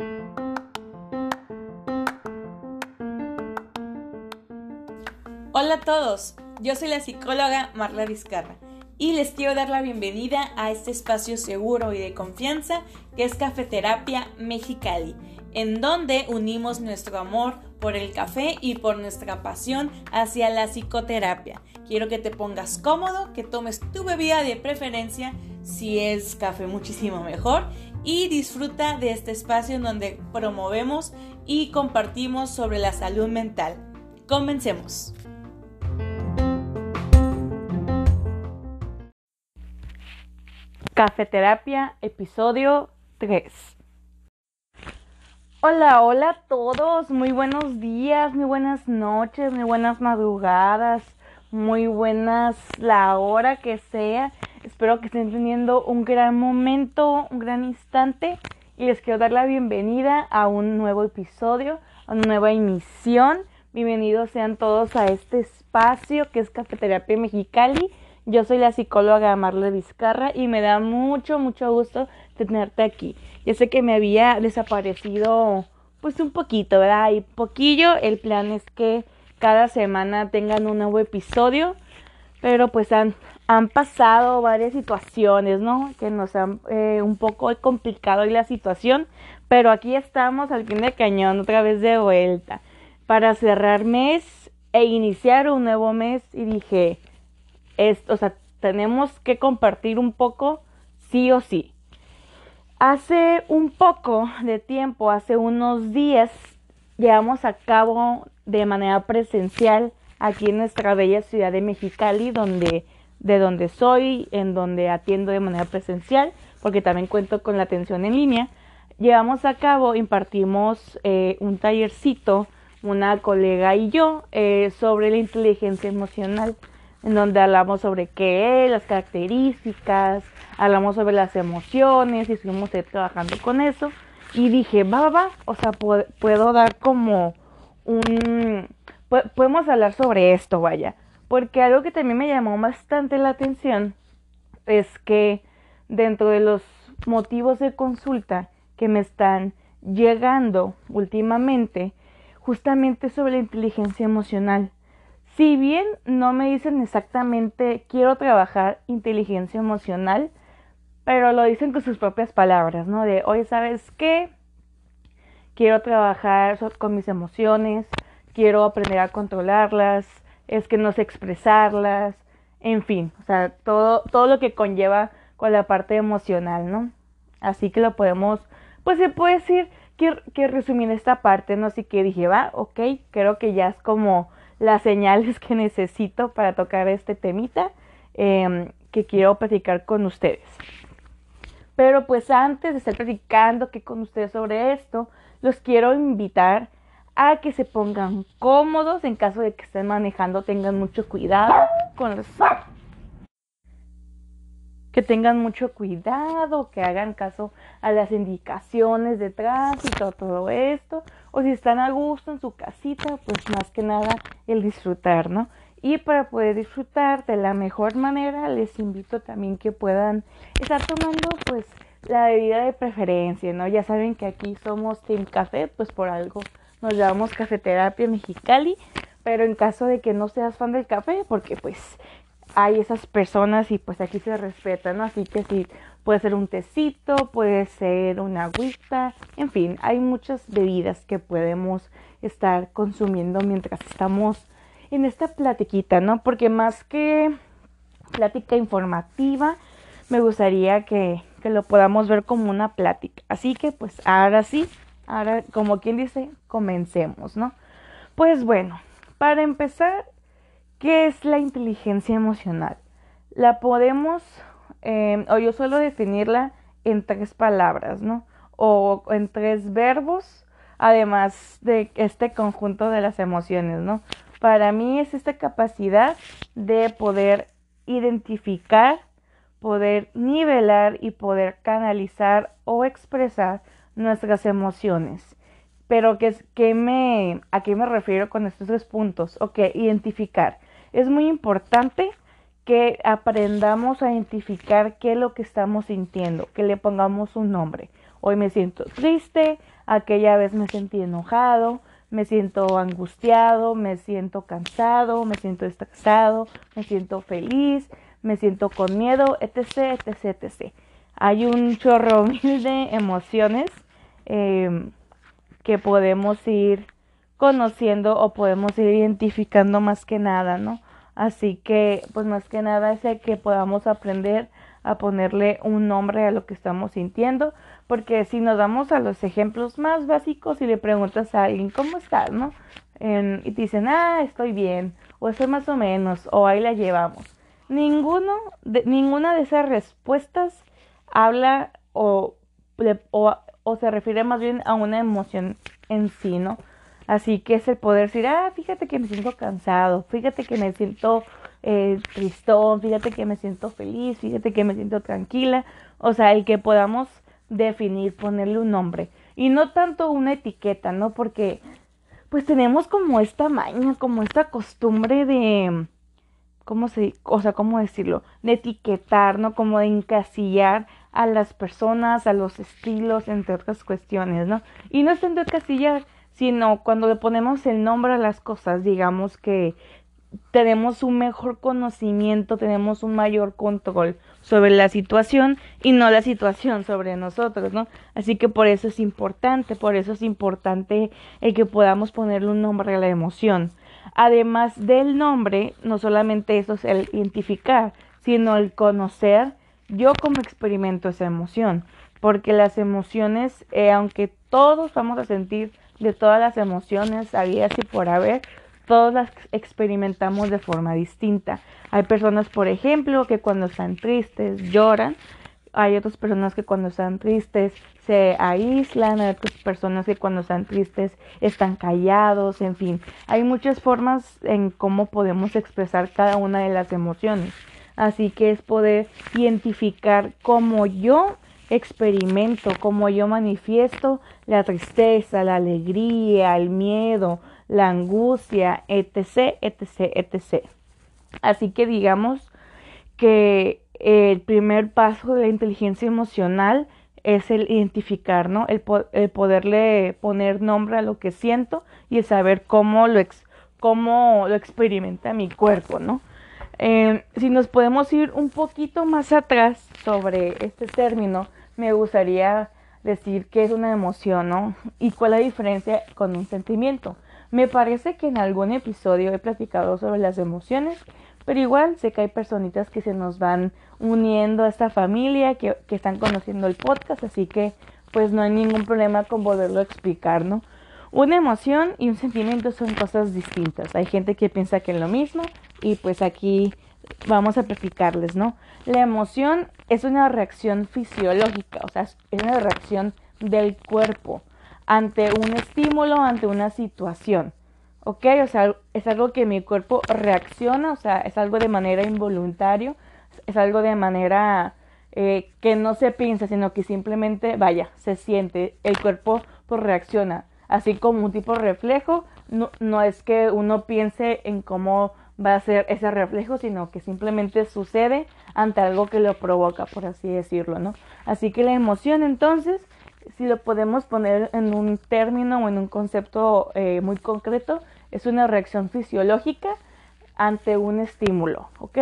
Hola a todos, yo soy la psicóloga Marla Vizcarra y les quiero dar la bienvenida a este espacio seguro y de confianza que es Cafeterapia Mexicali, en donde unimos nuestro amor por el café y por nuestra pasión hacia la psicoterapia. Quiero que te pongas cómodo, que tomes tu bebida de preferencia, si es café muchísimo mejor, y disfruta de este espacio en donde promovemos y compartimos sobre la salud mental. Comencemos. Cafeterapia, episodio 3. Hola, hola a todos, muy buenos días, muy buenas noches, muy buenas madrugadas, muy buenas la hora que sea. Espero que estén teniendo un gran momento, un gran instante y les quiero dar la bienvenida a un nuevo episodio, a una nueva emisión. Bienvenidos sean todos a este espacio que es Cafeterapia Mexicali yo soy la psicóloga Marle Vizcarra y me da mucho, mucho gusto tenerte aquí. Ya sé que me había desaparecido pues un poquito, ¿verdad? Y poquillo, el plan es que cada semana tengan un nuevo episodio, pero pues han, han pasado varias situaciones, ¿no? Que nos han eh, un poco complicado hoy la situación, pero aquí estamos al fin de cañón, otra vez de vuelta, para cerrar mes e iniciar un nuevo mes y dije, o sea, tenemos que compartir un poco sí o sí. Hace un poco de tiempo, hace unos días, llevamos a cabo de manera presencial aquí en nuestra bella ciudad de Mexicali, donde, de donde soy, en donde atiendo de manera presencial, porque también cuento con la atención en línea. Llevamos a cabo, impartimos eh, un tallercito, una colega y yo, eh, sobre la inteligencia emocional en donde hablamos sobre qué es, las características, hablamos sobre las emociones y estuvimos trabajando con eso. Y dije, va, va, o sea, puedo, dar como un... Podemos hablar sobre esto, vaya. Porque algo que también me llamó bastante la atención es que dentro de los motivos de consulta que me están llegando últimamente, justamente sobre la inteligencia emocional. Si bien no me dicen exactamente quiero trabajar inteligencia emocional, pero lo dicen con sus propias palabras, ¿no? De, oye, ¿sabes qué? Quiero trabajar con mis emociones, quiero aprender a controlarlas, es que no sé expresarlas, en fin, o sea, todo, todo lo que conlleva con la parte emocional, ¿no? Así que lo podemos, pues se puede decir que, que resumir esta parte, ¿no? Así que dije, va, ok, creo que ya es como las señales que necesito para tocar este temita em, que quiero platicar con ustedes. Pero pues antes de estar platicando que con ustedes sobre esto, los quiero invitar a que se pongan cómodos en caso de que estén manejando, tengan mucho cuidado con los que tengan mucho cuidado, que hagan caso a las indicaciones de tránsito, todo esto, o si están a gusto en su casita, pues más que nada el disfrutar, ¿no? Y para poder disfrutar de la mejor manera, les invito también que puedan estar tomando pues la bebida de preferencia, ¿no? Ya saben que aquí somos Team Café, pues por algo nos llamamos Cafeterapia Mexicali, pero en caso de que no seas fan del café, porque pues hay esas personas y pues aquí se respetan, ¿no? Así que sí, puede ser un tecito, puede ser una agüita, en fin, hay muchas bebidas que podemos estar consumiendo mientras estamos en esta platiquita, ¿no? Porque más que plática informativa, me gustaría que, que lo podamos ver como una plática. Así que pues ahora sí, ahora como quien dice, comencemos, ¿no? Pues bueno, para empezar ¿Qué es la inteligencia emocional? La podemos, em, o yo suelo definirla en tres palabras, ¿no? O en tres verbos, además de este conjunto de las emociones, ¿no? Para mí es esta capacidad de poder identificar, poder nivelar y poder canalizar o expresar nuestras emociones. Pero ¿qué, me, ¿a qué me refiero con estos tres puntos? Ok, identificar es muy importante que aprendamos a identificar qué es lo que estamos sintiendo, que le pongamos un nombre. Hoy me siento triste, aquella vez me sentí enojado, me siento angustiado, me siento cansado, me siento estresado, me siento feliz, me siento con miedo, etc, etc, etc. Hay un chorro de emociones em, que podemos ir conociendo o podemos ir identificando más que nada, ¿no? Así que, pues más que nada es el que podamos aprender a ponerle un nombre a lo que estamos sintiendo, porque si nos damos a los ejemplos más básicos y le preguntas a alguien, ¿cómo estás? ¿no? y te dicen, ah, estoy bien, o estoy más o menos, o ahí la llevamos. Ninguno de, ninguna de esas respuestas habla o, o, o se refiere más bien a una emoción en sí, ¿no? Así que es el poder decir, ah, fíjate que me siento cansado, fíjate que me siento eh, tristón, fíjate que me siento feliz, fíjate que me siento tranquila. O sea, el que podamos definir, ponerle un nombre. Y no tanto una etiqueta, ¿no? Porque pues tenemos como esta maña, como esta costumbre de, ¿cómo se, o sea, cómo decirlo? De etiquetar, ¿no? Como de encasillar a las personas, a los estilos, entre otras cuestiones, ¿no? Y no es tanto encasillar, sino cuando le ponemos el nombre a las cosas, digamos que tenemos un mejor conocimiento, tenemos un mayor control sobre la situación y no la situación sobre nosotros, ¿no? Así que por eso es importante, por eso es importante el que podamos ponerle un nombre a la emoción. Además del nombre, no solamente eso es el identificar, sino el conocer yo cómo experimento esa emoción, porque las emociones, eh, aunque todos vamos a sentir de todas las emociones, había y por haber, todos las experimentamos de forma distinta. Hay personas, por ejemplo, que cuando están tristes lloran. Hay otras personas que cuando están tristes se aíslan, hay otras personas que cuando están tristes están callados, en fin. Hay muchas formas en cómo podemos expresar cada una de las emociones. Así que es poder identificar cómo yo experimento, cómo yo manifiesto la tristeza, la alegría, el miedo, la angustia, etc., etc., etc. Así que digamos que el primer paso de la inteligencia emocional es el identificar, ¿no? El, poderle poner nombre a lo que siento y el saber cómo lo, cómo lo experimenta mi cuerpo, ¿no? Eh, si nos podemos ir un poquito más atrás sobre este término, me gustaría decir que es una emoción, ¿no? Y cuál es la diferencia con un sentimiento. Me parece que en algún episodio he platicado sobre las emociones, pero igual sé que hay personitas que se nos van uniendo a esta familia, que, que están conociendo el podcast, así que pues no hay ningún problema con volverlo a explicar, ¿no? Una emoción y un sentimiento son cosas distintas. Hay gente que piensa que es lo mismo y pues aquí vamos a platicarles, ¿no? La emoción es una reacción fisiológica, o sea, es una reacción del cuerpo ante un estímulo, ante una situación. ¿Ok? O sea, es algo que mi cuerpo reacciona, o sea, es algo de manera involuntario, es algo de manera eh, que no se piensa, sino que simplemente, vaya, se siente, el cuerpo pues reacciona. Así como un tipo de reflejo, no, no es que uno piense en cómo va a ser ese reflejo, sino que simplemente sucede ante algo que lo provoca, por así decirlo, ¿no? Así que la emoción entonces si lo podemos poner en un término o en un concepto eh, muy concreto, es una reacción fisiológica ante un estímulo, ¿ok?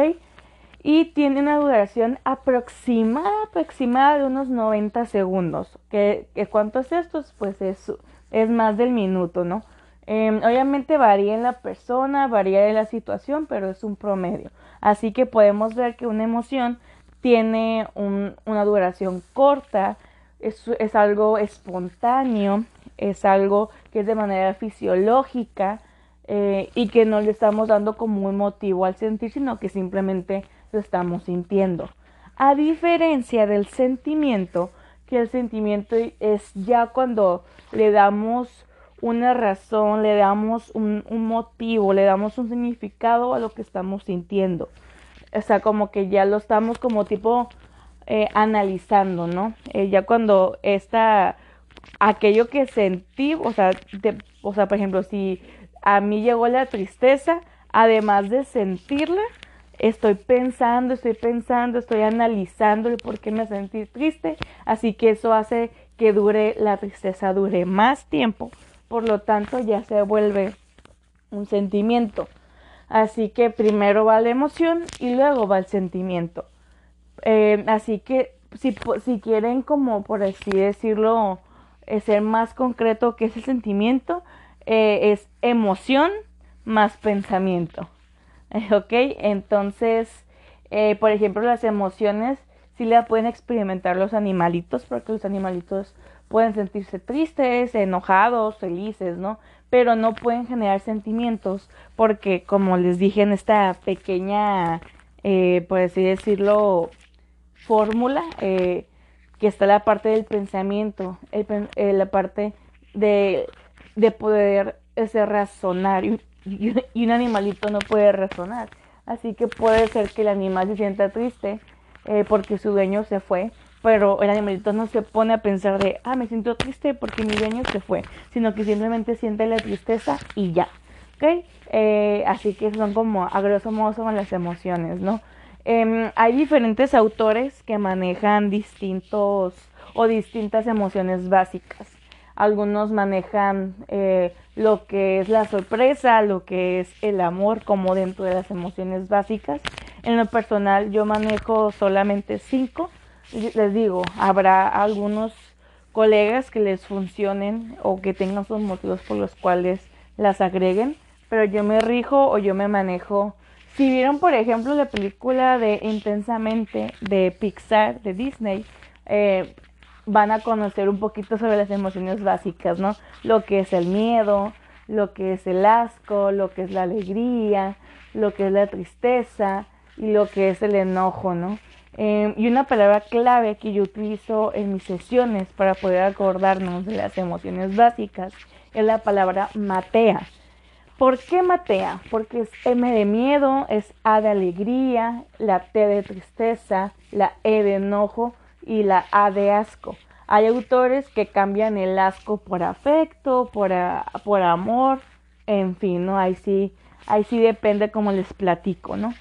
Y tiene una duración aproximada, aproximada de unos 90 segundos. ¿Qué, cuánto es esto? Pues es, es más del minuto, ¿no? Em, obviamente varía en la persona, varía en la situación, pero es un promedio. Así que podemos ver que una emoción tiene una duración corta, es, algo espontáneo, es algo que es de manera fisiológica eh, y que no le estamos dando como un motivo al sentir, sino que simplemente lo estamos sintiendo. A diferencia del sentimiento, que el sentimiento es ya cuando le damos una razón, le damos un, motivo, le damos un significado a lo que estamos sintiendo. O sea, como que ya lo estamos como tipo eh, analizando, ¿no? Eh, ya cuando está aquello que sentí, o sea, o sea, por ejemplo, si a mí llegó la tristeza, además de sentirla, estoy pensando, estoy pensando, estoy analizando el por qué me sentí triste, así que eso hace que dure la tristeza dure más tiempo, por lo tanto ya se vuelve un sentimiento. Así que primero va la emoción y luego va el sentimiento. Eh, así que si, si quieren como por así decirlo, eh, ser más concreto que ese sentimiento, eh, es emoción más pensamiento. ¿Ok? Entonces, por ejemplo, las emociones sí la pueden experimentar los animalitos, porque los animalitos pueden sentirse tristes, enojados, felices, ¿no? Pero no pueden generar sentimientos, porque como les dije en esta pequeña, eh, por así decirlo, fórmula, eh, que está la parte del pensamiento, eh, la parte de, de poder ese razonar, y, y un animalito no puede razonar. Así que puede ser que el animal se sienta triste, eh, porque su dueño se fue, pero el animalito no se pone a pensar de, ah, me siento triste porque mi dueño se fue, sino que simplemente siente la tristeza y ya, ¿ok? Eh, así que son como, a grosso modo, son las emociones, ¿no? Em, hay diferentes autores que manejan distintos o distintas emociones básicas. Algunos manejan eh, lo que es la sorpresa, lo que es el amor como dentro de las emociones básicas en lo personal yo manejo solamente cinco. Les digo, habrá algunos colegas que les funcionen o que tengan sus motivos por los cuales las agreguen, pero yo me rijo o yo me manejo. Si vieron, por ejemplo, la película de Intensamente de Pixar, de Disney, eh, van a conocer un poquito sobre las emociones básicas, ¿no? Lo que es el miedo, lo que es el asco, lo que es la alegría, lo que es la tristeza, y lo que es el enojo, ¿no? Em, y una palabra clave que yo utilizo en mis sesiones para poder acordarnos de las emociones básicas es la palabra matea. ¿Por qué matea? Porque es M de miedo, es A de alegría, la T de tristeza, la E de enojo y la A de asco. Hay autores que cambian el asco por afecto, por, por amor, en fin, ¿no? Ahí sí, ahí sí depende como les platico, ¿no?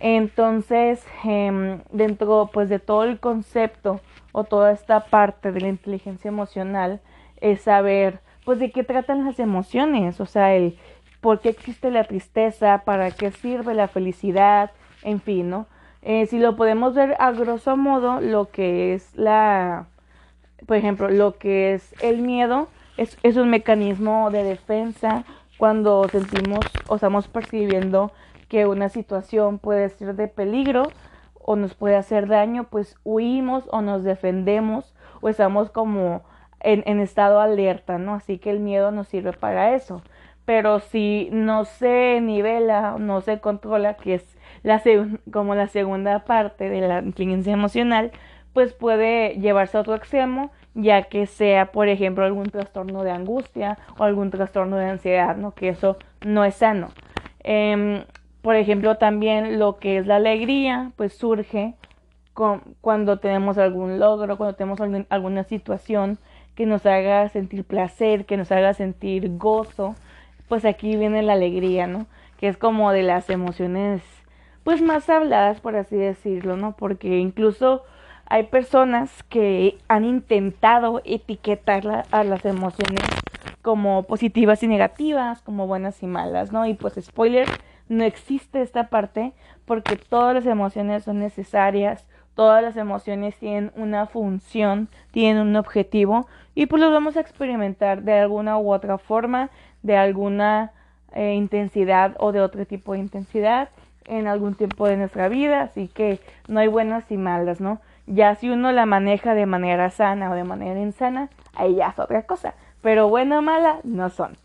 Entonces, em, dentro pues de todo el concepto o toda esta parte de la inteligencia emocional es saber pues de qué tratan las emociones, o sea, el por qué existe la tristeza, para qué sirve la felicidad, en fin, ¿no? Eh, si lo podemos ver a grosso modo, lo que es la, por ejemplo, lo que es el miedo es, es un mecanismo de defensa cuando sentimos o estamos percibiendo que una situación puede ser de peligro o nos puede hacer daño, pues huimos o nos defendemos o estamos como en, en estado alerta, ¿no? Así que el miedo nos sirve para eso. Pero si no se nivela, no se controla, que es la como la segunda parte de la inteligencia emocional, pues puede llevarse a otro extremo, ya que sea, por ejemplo, algún trastorno de angustia o algún trastorno de ansiedad, ¿no? Que eso no es sano. Eh, por ejemplo, también lo que es la alegría, pues surge con, cuando tenemos algún logro, cuando tenemos alguna situación que nos haga sentir placer, que nos haga sentir gozo, pues aquí viene la alegría, ¿no? Que es como de las emociones, pues más habladas, por así decirlo, ¿no? Porque incluso hay personas que han intentado etiquetar a las emociones como positivas y negativas, como buenas y malas, ¿no? Y pues spoiler, no existe esta parte porque todas las emociones son necesarias, todas las emociones tienen una función, tienen un objetivo y pues los vamos a experimentar de alguna u otra forma, de alguna eh, intensidad o de otro tipo de intensidad en algún tiempo de nuestra vida, así que no hay buenas y malas, ¿no? Ya si uno la maneja de manera sana o de manera insana, ahí ya es otra cosa, pero buena o mala no son.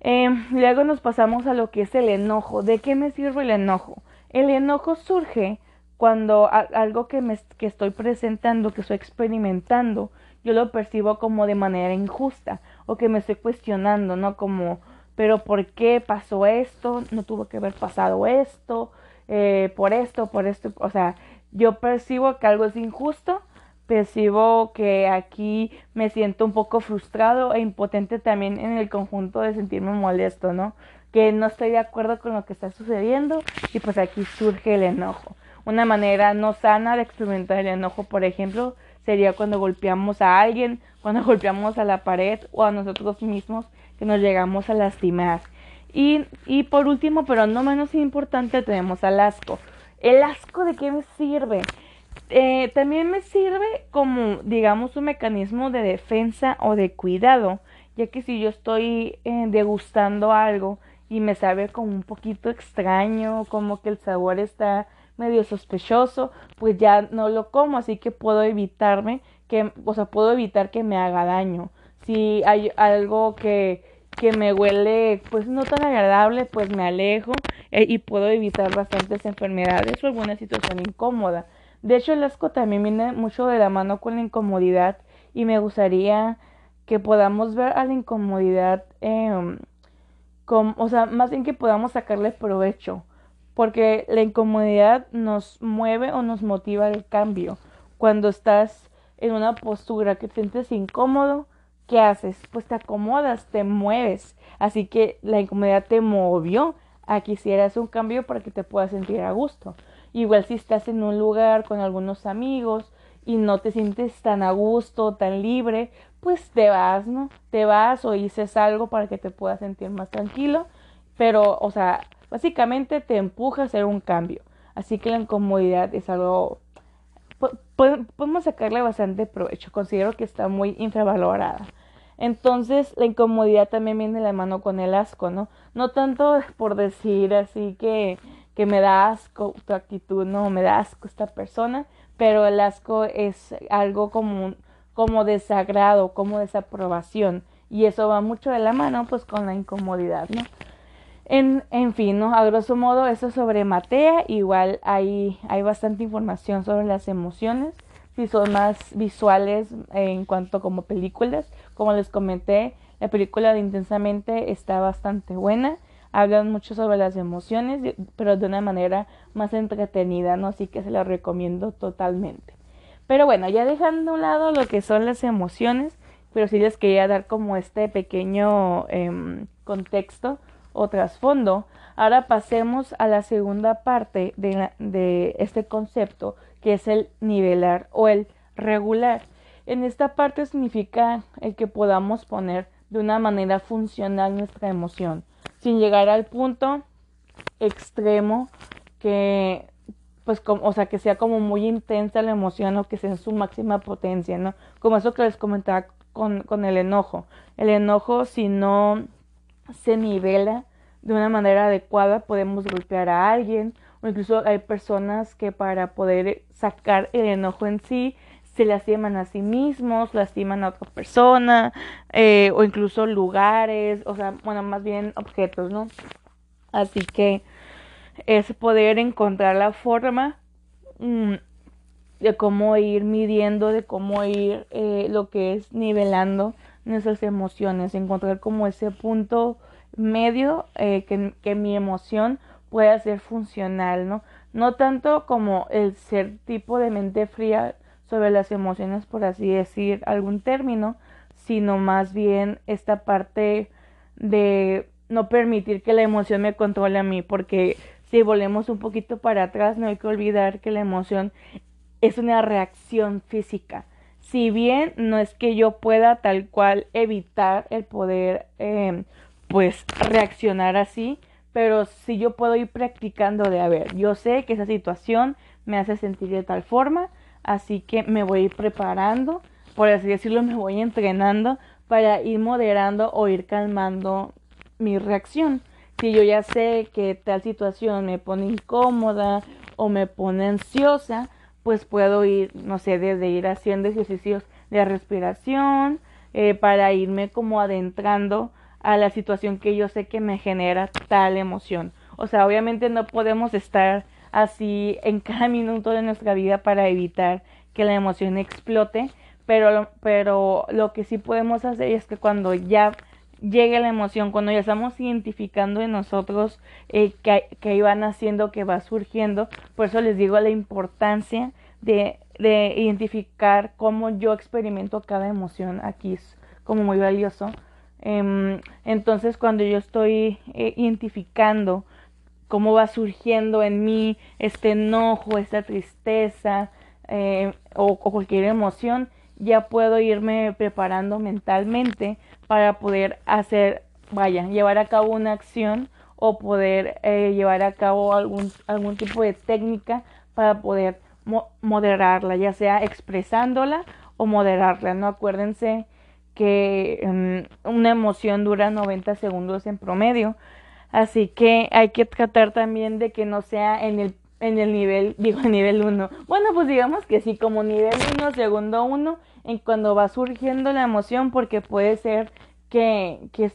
Eh, luego nos pasamos a lo que es el enojo. ¿De qué me sirve el enojo? El enojo surge cuando algo que, me, que estoy presentando, que estoy experimentando, yo lo percibo como de manera injusta o que me estoy cuestionando, ¿no? Como, pero ¿por qué pasó esto? No tuvo que haber pasado esto, eh, por esto, por esto. O sea, yo percibo que algo es injusto percibo que aquí me siento un poco frustrado e impotente también en el conjunto de sentirme molesto, ¿no? Que no estoy de acuerdo con lo que está sucediendo y pues aquí surge el enojo. Una manera no sana de experimentar el enojo, por ejemplo, sería cuando golpeamos a alguien cuando golpeamos a la pared o a nosotros mismos que nos llegamos a lastimar. Y, y por último, pero no menos importante, tenemos al asco. ¿El asco de qué me sirve? Eh, también me sirve como, digamos, un mecanismo de defensa o de cuidado, ya que si yo estoy eh, degustando algo y me sabe como un poquito extraño, como que el sabor está medio sospechoso, pues ya no lo como, así que puedo evitarme que, o sea, puedo evitar que me haga daño. Si hay algo que, que me huele pues no tan agradable, pues me alejo eh, y puedo evitar bastantes enfermedades o alguna situación incómoda. De hecho, el asco también viene mucho de la mano con la incomodidad y me gustaría que podamos ver a la incomodidad, eh, o sea, más bien que podamos sacarle provecho, porque la incomodidad nos mueve o nos motiva el cambio. Cuando estás en una postura que te sientes incómodo, ¿qué haces? Pues te acomodas, te mueves. Así que la incomodidad te movió a que hicieras un cambio para que te puedas sentir a gusto. Igual si estás en un lugar con algunos amigos y no te sientes tan a gusto, tan libre, pues te vas, ¿no? Te vas o dices algo para que te puedas sentir más tranquilo, pero, o sea, básicamente te empuja a hacer un cambio. Así que la incomodidad es algo, podemos sacarle bastante provecho, considero que está muy infravalorada. Entonces, la incomodidad también viene de la mano con el asco, ¿no? No tanto por decir así que que me da asco tu actitud, no, me da asco esta persona, pero el asco es algo como, como desagrado, como desaprobación, y eso va mucho de la mano pues con la incomodidad, ¿no? En, fin, ¿no? A grosso modo, eso sobre Matea, igual hay, hay bastante información sobre las emociones, si son más visuales en cuanto como películas, como les comenté, la película de Intensamente está bastante buena hablan mucho sobre las emociones, pero de una manera más entretenida, ¿no? Así que se la recomiendo totalmente. Pero bueno, ya dejando a un lado lo que son las emociones, pero sí les quería dar como este pequeño em, contexto o trasfondo. Ahora pasemos a la segunda parte de, este concepto, que es el nivelar o el regular. En esta parte significa el que podamos poner de una manera funcional nuestra emoción sin llegar al punto extremo que pues como, o sea, que sea como muy intensa la emoción o que sea en su máxima potencia, ¿no? Como eso que les comentaba con, con el enojo. El enojo, si no se nivela de una manera adecuada, podemos golpear a alguien, o incluso hay personas que para poder sacar el enojo en sí, se lastiman a sí mismos, lastiman a otra persona, eh, o incluso lugares, o sea, bueno, más bien objetos, ¿no? Así que es poder encontrar la forma mm, de cómo ir midiendo, de cómo ir eh, lo que es nivelando nuestras emociones, encontrar como ese punto medio eh, que, que mi emoción pueda ser funcional, ¿no? No tanto como el ser tipo de mente fría sobre las emociones, por así decir algún término, sino más bien esta parte de no permitir que la emoción me controle a mí, porque si volvemos un poquito para atrás, no hay que olvidar que la emoción es una reacción física. Si bien no es que yo pueda tal cual evitar el poder, em, pues, reaccionar así, pero si yo puedo ir practicando de, a ver, yo sé que esa situación me hace sentir de tal forma, así que me voy preparando, por así decirlo, me voy entrenando para ir moderando o ir calmando mi reacción. Si yo ya sé que tal situación me pone incómoda o me pone ansiosa, pues puedo ir, no sé, desde ir haciendo ejercicios de respiración eh, para irme como adentrando a la situación que yo sé que me genera tal emoción. O sea, obviamente no podemos estar así en cada minuto de nuestra vida para evitar que la emoción explote, pero, pero lo que sí podemos hacer es que cuando ya llegue la emoción, cuando ya estamos identificando en nosotros eh, que, que iban haciendo, que va surgiendo, por eso les digo la importancia de, de identificar cómo yo experimento cada emoción aquí es como muy valioso. Em, entonces cuando yo estoy eh, identificando cómo va surgiendo en mí este enojo, esta tristeza eh, o, cualquier emoción, ya puedo irme preparando mentalmente para poder hacer, vaya, llevar a cabo una acción o poder eh, llevar a cabo algún, algún tipo de técnica para poder moderarla, ya sea expresándola o moderarla, ¿no? Acuérdense que mm, una emoción dura 90 segundos en promedio, así que hay que tratar también de que no sea en el en el nivel, digo, nivel 1. Bueno, pues digamos que sí, como nivel 1, segundo 1, en cuando va surgiendo la emoción, porque puede ser que, que,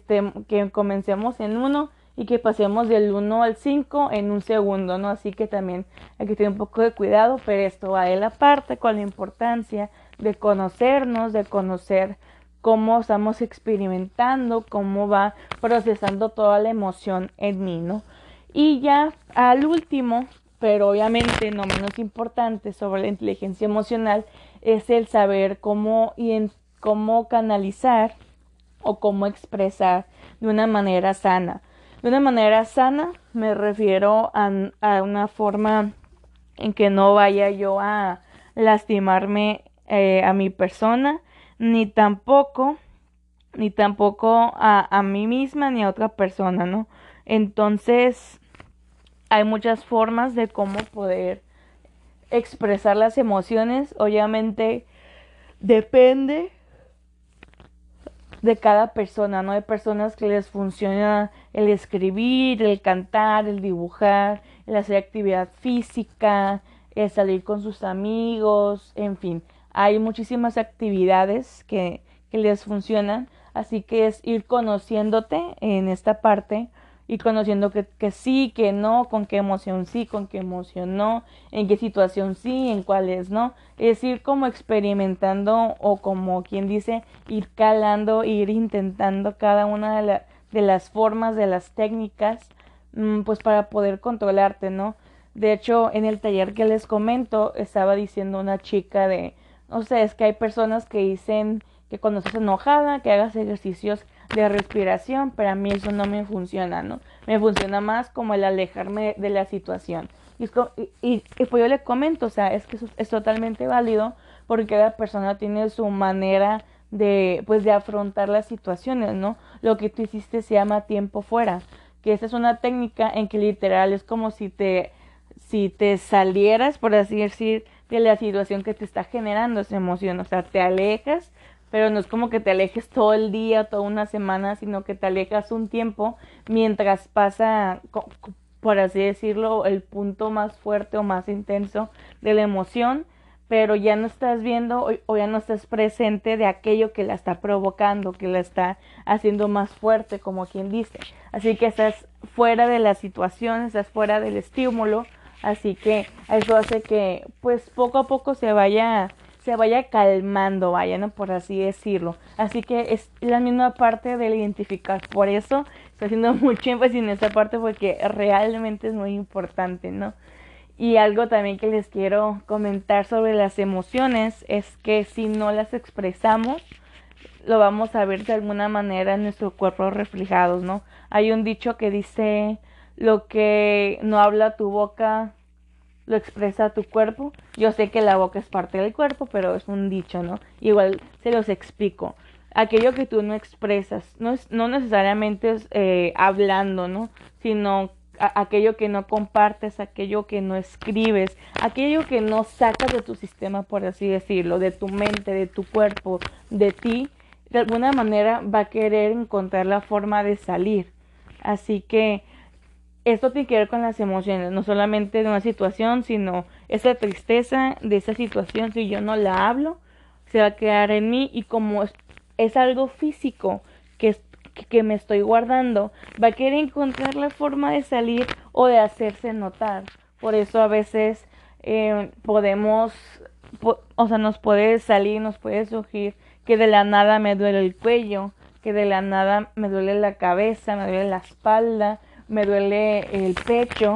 que comencemos en 1 y que pasemos del 1 al 5 en un segundo, ¿no? Así que también hay que tener un poco de cuidado, pero esto va de la parte con la importancia de conocernos, de conocer cómo estamos experimentando, cómo va procesando toda la emoción en mí, ¿no? Y ya al último, pero obviamente no menos importante sobre la inteligencia emocional, es el saber cómo, y cómo canalizar o cómo expresar de una manera sana. De una manera sana me refiero a, a una forma en que no vaya yo a lastimarme eh, a mi persona, ni tampoco, ni tampoco a, a mí misma ni a otra persona, ¿no? Entonces, hay muchas formas de cómo poder expresar las emociones. Obviamente, depende de cada persona, ¿no? Hay personas que les funciona el escribir, el cantar, el dibujar, el hacer actividad física, el salir con sus amigos, en fin, hay muchísimas actividades que, que les funcionan, así que es ir conociéndote en esta parte y conociendo que, que, sí, que no, con qué emoción sí, con qué emoción no, en qué situación sí, en cuáles no. Es ir como experimentando o como quien dice, ir calando, ir intentando cada una de, de las formas, de las técnicas, mm, pues para poder controlarte, ¿no? De hecho, en el taller que les comento, estaba diciendo una chica de, no sé, es que hay personas que dicen que cuando estás enojada, que hagas ejercicios de respiración, pero a mí eso no me funciona, ¿no? Me funciona más como el alejarme de la situación. Y, y, pues yo le comento, o sea, es que es totalmente válido porque cada persona tiene su manera de, pues, de afrontar las situaciones, ¿no? Lo que tú hiciste se llama tiempo fuera, que esa es una técnica en que literal es como si te, si te salieras, por así decir, de la situación que te está generando esa emoción, o sea, te alejas pero no es como que te alejes todo el día, toda una semana, sino que te alejas un tiempo mientras pasa, por así decirlo, el punto más fuerte o más intenso de la emoción, pero ya no estás viendo o, ya no estás presente de aquello que la está provocando, que la está haciendo más fuerte, como quien dice. Así que estás fuera de la situación, estás fuera del estímulo, así que eso hace que pues poco a poco se vaya se vaya calmando, vaya, ¿no? Por así decirlo. Así que es la misma parte del identificar. Por eso estoy haciendo mucho énfasis en esta parte porque realmente es muy importante, ¿no? Y algo también que les quiero comentar sobre las emociones es que si no las expresamos, lo vamos a ver de alguna manera en nuestro cuerpo reflejados, ¿no? Hay un dicho que dice, lo que no habla tu boca lo expresa tu cuerpo. Yo sé que la boca es parte del cuerpo, pero es un dicho, ¿no? Igual se los explico. Aquello que tú no expresas, no, es, no necesariamente es eh, hablando, ¿no? Sino aquello que no compartes, aquello que no escribes, aquello que no sacas de tu sistema, por así decirlo, de tu mente, de tu cuerpo, de ti, de alguna manera va a querer encontrar la forma de salir. Así que esto tiene que ver con las emociones, no solamente de una situación, sino esa tristeza de esa situación, si yo no la hablo, se va a quedar en mí y como es, algo físico que, que me estoy guardando, va a querer encontrar la forma de salir o de hacerse notar. Por eso a veces eh, podemos, o sea, nos puede salir, nos puede surgir que de la nada me duele el cuello, que de la nada me duele la cabeza, me duele la espalda, me duele el pecho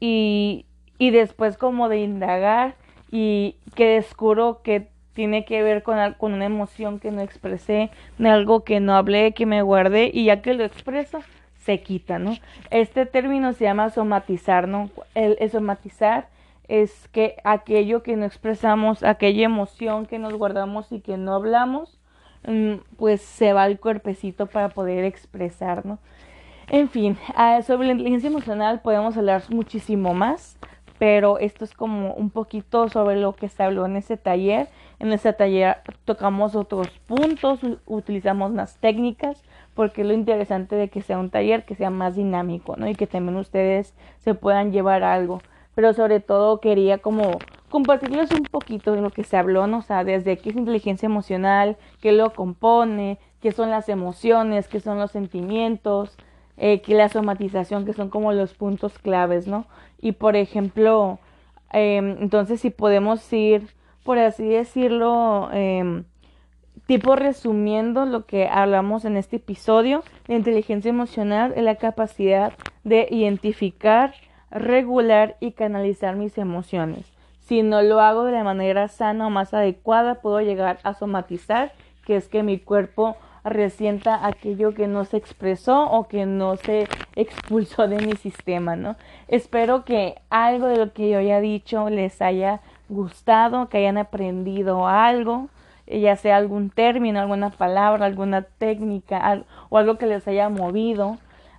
y, y después como de indagar y que descubro que tiene que ver con, con una emoción que no expresé, algo que no hablé, que me guardé y ya que lo expreso, se quita, ¿no? Este término se llama somatizar, ¿no? El, somatizar es que aquello que no expresamos, aquella emoción que nos guardamos y que no hablamos, mm, pues se va al cuerpecito para poder expresar, ¿no? En fin, ah, sobre la inteligencia emocional podemos hablar muchísimo más, pero esto es como un poquito sobre lo que se habló en ese taller. En ese taller tocamos otros puntos, utilizamos más técnicas, porque es lo interesante de que sea un taller que sea más dinámico, ¿no? Y que también ustedes se puedan llevar algo. Pero sobre todo quería como compartirles un poquito de lo que se habló, ¿no? O sea, desde qué es inteligencia emocional, qué lo compone, qué son las emociones, qué son los sentimientos, eh, que la somatización, que son como los puntos claves, ¿no? Y por ejemplo, em, entonces si podemos ir, por así decirlo, em, tipo resumiendo lo que hablamos en este episodio, la inteligencia emocional es la capacidad de identificar, regular y canalizar mis emociones. Si no lo hago de la manera sana o más adecuada, puedo llegar a somatizar, que es que mi cuerpo resienta aquello que no se expresó o que no se expulsó de mi sistema, ¿no? Espero que algo de lo que yo haya dicho les haya gustado, que hayan aprendido algo, ya sea algún término, alguna palabra, alguna técnica o algo que les haya movido,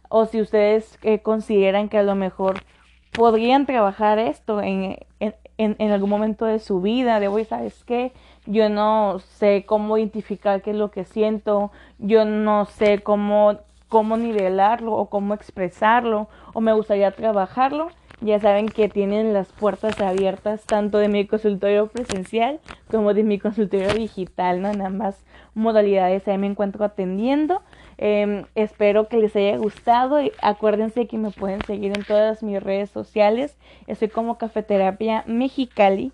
o si ustedes eh, consideran que a lo mejor podrían trabajar esto en, en, en, algún momento de su vida, de hoy, ¿sabes qué? Yo no sé cómo identificar qué es lo que siento, yo no sé cómo, cómo nivelarlo o cómo expresarlo, o me gustaría trabajarlo, ya saben que tienen las puertas abiertas tanto de mi consultorio presencial como de mi consultorio digital. En ambas modalidades ahí me encuentro atendiendo. Em, espero que les haya gustado y acuérdense que me pueden seguir en todas mis redes sociales. Estoy como Cafeterapia Mexicali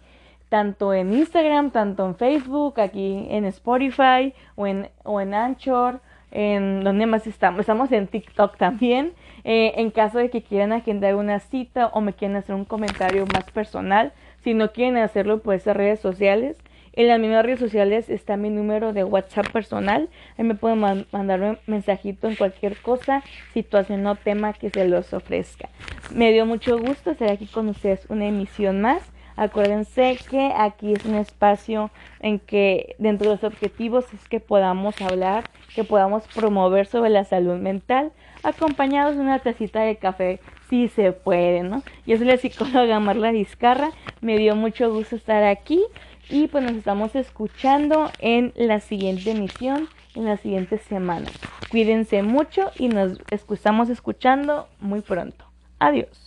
tanto en Instagram, tanto en Facebook, aquí en Spotify o en, o en Anchor, en donde más estamos, estamos en TikTok también. Eh, en caso de que quieran agendar una cita o me quieran hacer un comentario más personal, si no quieren hacerlo por esas redes sociales, en las mismas redes sociales está mi número de WhatsApp personal. Ahí me pueden mandar un mensajito en cualquier cosa, situación o tema que se los ofrezca. Me dio mucho gusto estar aquí con ustedes una emisión más. Acuérdense que aquí es un espacio en que dentro de los objetivos es que podamos hablar, que podamos promover sobre la salud mental, acompañados de una tacita de café, si se puede, ¿no? Yo soy la psicóloga Marla Vizcarra, me dio mucho gusto estar aquí y pues nos estamos escuchando en la siguiente emisión, en la siguiente semana. Cuídense mucho y nos estamos escuchando muy pronto. Adiós.